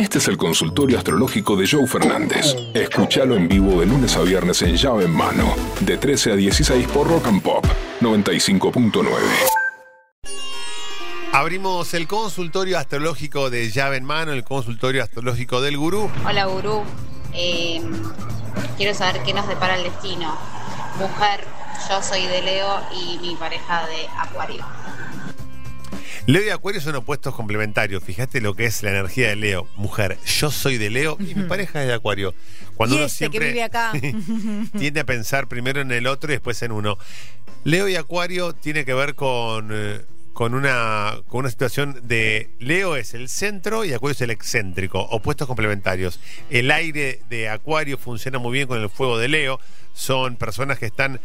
Este es el consultorio astrológico de Joe Fernández. Escúchalo en vivo de lunes a viernes en llave en mano, de 13 a 16 por Rock and Pop 95.9. Abrimos el consultorio astrológico de llave en mano, el consultorio astrológico del gurú. Hola, gurú. Eh, quiero saber qué nos depara el destino. Mujer, yo soy de Leo y mi pareja de Acuario. Leo y Acuario son opuestos complementarios. Fíjate lo que es la energía de Leo. Mujer, yo soy de Leo y mi pareja es de Acuario. Cuando Y uno este siempre que vive acá. tiende a pensar primero en el otro y después en uno. Leo y Acuario tiene que ver con, eh, con, una, con una situación de Leo es el centro y Acuario es el excéntrico, opuestos complementarios. El aire de Acuario funciona muy bien con el fuego de Leo. Son personas que están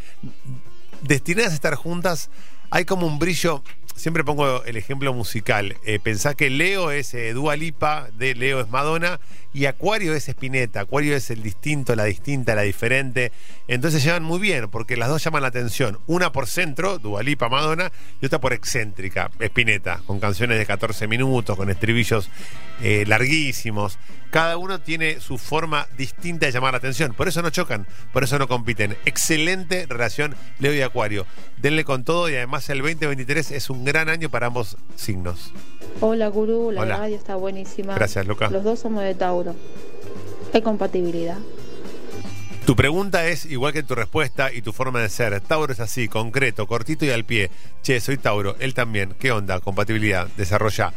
destinadas a estar juntas. Hay como un brillo. Siempre pongo el ejemplo musical. Eh, que Leo es eh, Dua Lipa, de Leo es Madonna, y Acuario es Spinetta. Acuario es el distinto, la distinta, la diferente. Entonces llevan muy bien, porque las dos llaman la atención. Una por centro, Dua Lipa, Madonna, y otra por excéntrica, Spinetta, con canciones de 14 minutos, con estribillos eh, larguísimos. Cada uno tiene su forma distinta de llamar la atención. Por eso no chocan, por eso no compiten. Excelente relación Leo y Acuario. Denle con todo y además el 2023 es un gran año para ambos signos. Hola Gurú, la Hola. radio está buenísima. Gracias, Luca. Los dos somos de Tauro. Hay compatibilidad. Tu pregunta es igual que tu respuesta y tu forma de ser. Tauro es así, concreto, cortito y al pie. Che, soy Tauro, él también. ¿Qué onda? Compatibilidad, desarrolla.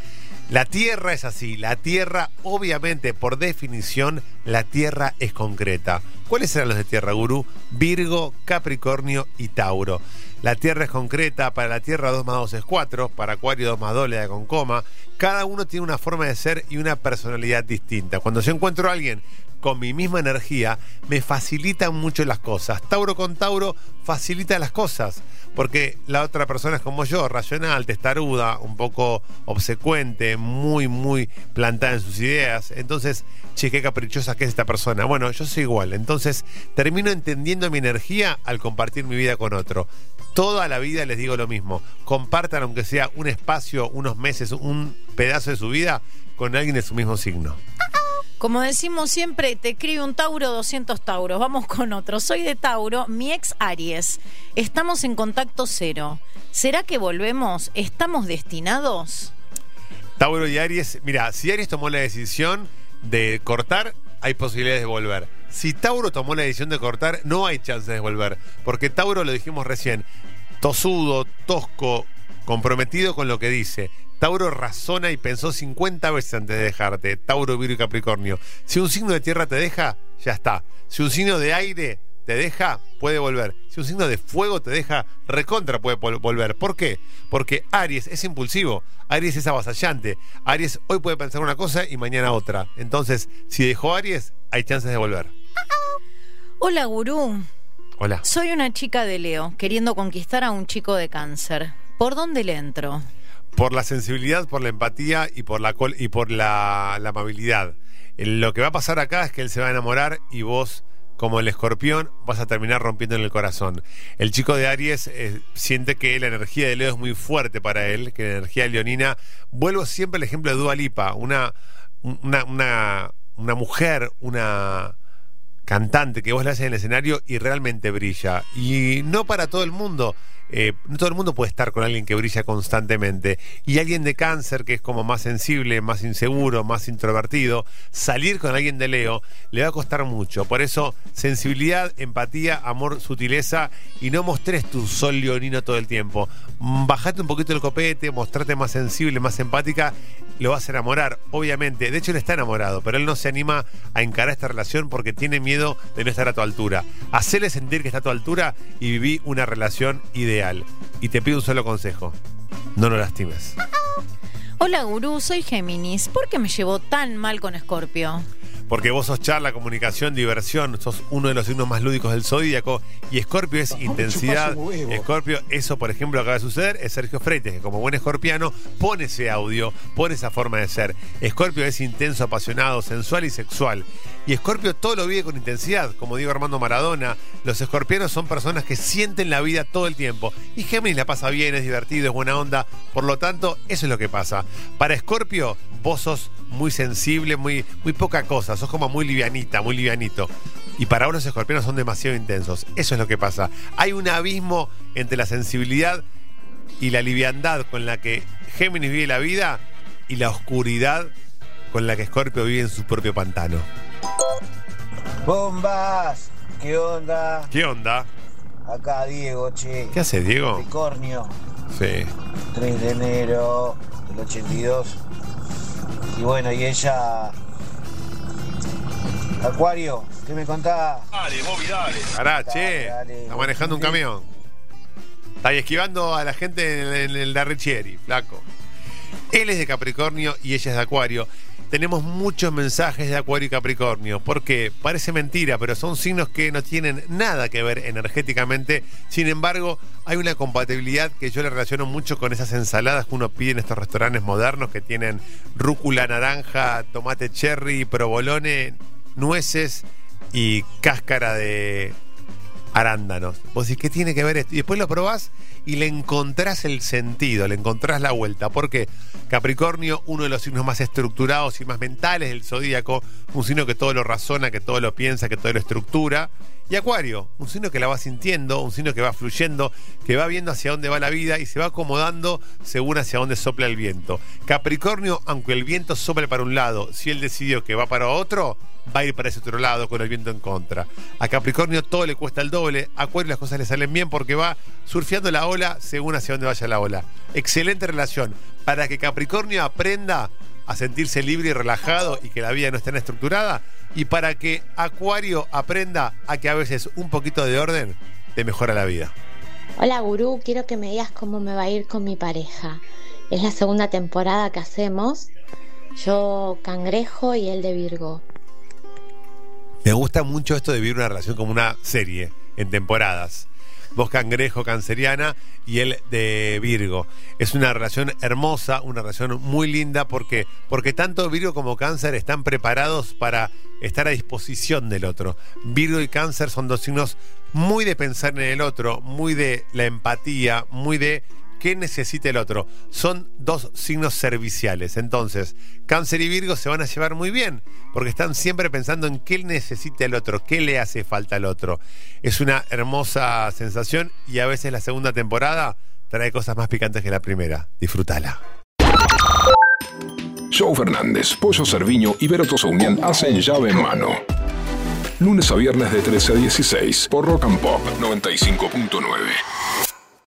La Tierra es así. La Tierra, obviamente, por definición, la Tierra es concreta. ¿Cuáles serán los de Tierra, Gurú? Virgo, Capricornio y Tauro. La Tierra es concreta, para la Tierra 2 más 2 es 4, para Acuario 2 más 2 le da con coma. Cada uno tiene una forma de ser y una personalidad distinta. Cuando yo encuentro a alguien con mi misma energía, me facilitan mucho las cosas. Tauro con Tauro facilita las cosas, porque la otra persona es como yo, racional, testaruda, un poco obsecuente, muy, muy plantada en sus ideas. Entonces, che, qué caprichosa que es esta persona. Bueno, yo soy igual. Entonces, termino entendiendo mi energía al compartir mi vida con otro. Toda la vida les digo lo mismo. Compartan, aunque sea un espacio, unos meses, un pedazo de su vida con alguien de su mismo signo. Como decimos siempre, te escribe un Tauro, 200 Tauros. Vamos con otro. Soy de Tauro, mi ex Aries. Estamos en contacto cero. ¿Será que volvemos? ¿Estamos destinados? Tauro y Aries, mira, si Aries tomó la decisión de cortar, hay posibilidades de volver. Si Tauro tomó la decisión de cortar, no hay chances de volver. Porque Tauro, lo dijimos recién, tosudo, tosco, comprometido con lo que dice. Tauro razona y pensó 50 veces antes de dejarte. Tauro, Virgo y Capricornio. Si un signo de tierra te deja, ya está. Si un signo de aire te deja, puede volver. Si un signo de fuego te deja, recontra puede vol- volver. ¿Por qué? Porque Aries es impulsivo. Aries es avasallante. Aries hoy puede pensar una cosa y mañana otra. Entonces, si dejó Aries, hay chances de volver. Hola, gurú. Hola. Soy una chica de Leo, queriendo conquistar a un chico de cáncer. ¿Por dónde le entro? Por la sensibilidad, por la empatía y por la y por la, amabilidad. Lo que va a pasar acá es que él se va a enamorar y vos, como el escorpión, vas a terminar rompiendo en el corazón. El chico de Aries eh, siente que la energía de Leo es muy fuerte para él, que la energía leonina. Vuelvo siempre al ejemplo de Dua Lipa, una, una, una mujer, una cantante que vos la haces en el escenario y realmente brilla. Y no para todo el mundo. eh, no todo el mundo puede estar con alguien que brilla constantemente. Y alguien de cáncer, que es como más sensible, más inseguro, más introvertido, salir con alguien de Leo le va a costar mucho. Por eso, sensibilidad, empatía, amor, sutileza y no mostres tu sol leonino todo el tiempo. Bajate un poquito el copete, mostrate más sensible, más empática, lo vas a enamorar, obviamente. De hecho, él está enamorado, pero él no se anima a encarar esta relación porque tiene miedo de no estar a tu altura. Hacele sentir que está a tu altura y viví una relación ideal. Y te pido un solo consejo. No lo lastimes. Hola, gurú. Soy Géminis. ¿Por qué me llevó tan mal con Escorpio? Porque vos sos charla, comunicación, diversión, sos uno de los signos más lúdicos del zodíaco. Y Escorpio es intensidad. Escorpio, eso por ejemplo acaba de suceder, es Sergio Freites, que como buen escorpiano pone ese audio, pone esa forma de ser. Escorpio es intenso, apasionado, sensual y sexual. Y Escorpio todo lo vive con intensidad, como digo Armando Maradona. Los escorpianos son personas que sienten la vida todo el tiempo. Y Géminis la pasa bien, es divertido, es buena onda. Por lo tanto, eso es lo que pasa. Para Escorpio, vos sos muy sensible, muy, muy poca cosa. Sos como muy livianita, muy livianito. Y para unos escorpianos son demasiado intensos. Eso es lo que pasa. Hay un abismo entre la sensibilidad y la liviandad con la que Géminis vive la vida y la oscuridad con la que Escorpio vive en su propio pantano. Bombas, ¿qué onda? ¿Qué onda? Acá Diego, che. ¿Qué haces, Diego? Capricornio, Sí. 3 de enero del 82. Y bueno, y ella. Acuario, ¿qué me contás? Pará, Dale, che. dale. Está manejando un camión. Está ahí esquivando a la gente en el, en el Darrichieri, flaco. Él es de Capricornio y ella es de Acuario. Tenemos muchos mensajes de Acuario y Capricornio, porque parece mentira, pero son signos que no tienen nada que ver energéticamente. Sin embargo, hay una compatibilidad que yo le relaciono mucho con esas ensaladas que uno pide en estos restaurantes modernos que tienen rúcula, naranja, tomate cherry, provolone, nueces y cáscara de arándanos. Vos decís, ¿qué tiene que ver esto? Y después lo probás y le encontrás el sentido, le encontrás la vuelta. Porque Capricornio, uno de los signos más estructurados y más mentales del zodíaco, un signo que todo lo razona, que todo lo piensa, que todo lo estructura. Y Acuario, un signo que la va sintiendo, un signo que va fluyendo, que va viendo hacia dónde va la vida y se va acomodando según hacia dónde sopla el viento. Capricornio, aunque el viento sople para un lado, si él decidió que va para otro, va a ir para ese otro lado con el viento en contra. A Capricornio todo le cuesta el doble, Acuario las cosas le salen bien porque va surfeando la ola según hacia dónde vaya la ola. Excelente relación. Para que Capricornio aprenda a sentirse libre y relajado y que la vida no esté tan estructurada, y para que Acuario aprenda a que a veces un poquito de orden te mejora la vida. Hola gurú, quiero que me digas cómo me va a ir con mi pareja. Es la segunda temporada que hacemos. Yo cangrejo y él de Virgo. Me gusta mucho esto de vivir una relación como una serie, en temporadas. Vos cangrejo, canceriana y él de Virgo. Es una relación hermosa, una relación muy linda porque, porque tanto Virgo como cáncer están preparados para estar a disposición del otro. Virgo y cáncer son dos signos muy de pensar en el otro, muy de la empatía, muy de qué necesita el otro. Son dos signos serviciales. Entonces, Cáncer y Virgo se van a llevar muy bien, porque están siempre pensando en qué necesita el otro, qué le hace falta al otro. Es una hermosa sensación y a veces la segunda temporada trae cosas más picantes que la primera. Disfrútala. Joe Fernández, Pollo Cerviño y Vero Tosaunian hacen llave en mano. Lunes a viernes de 13 a 16 por Rock and Pop 95.9.